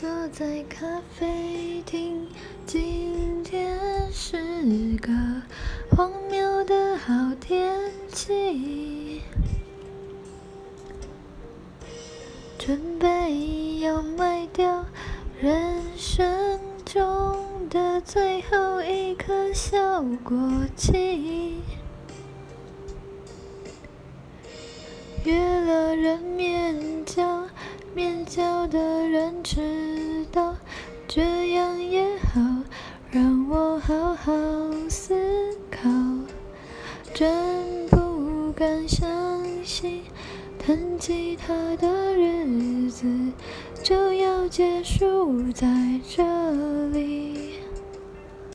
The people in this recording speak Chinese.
坐在咖啡厅，今天是个荒谬的好天气，准备要卖掉人生中的最后一颗小国旗，约了人面交。面交的人迟，这样也好，让我好好思考。真不敢相信，弹吉他的日子就要结束在这里。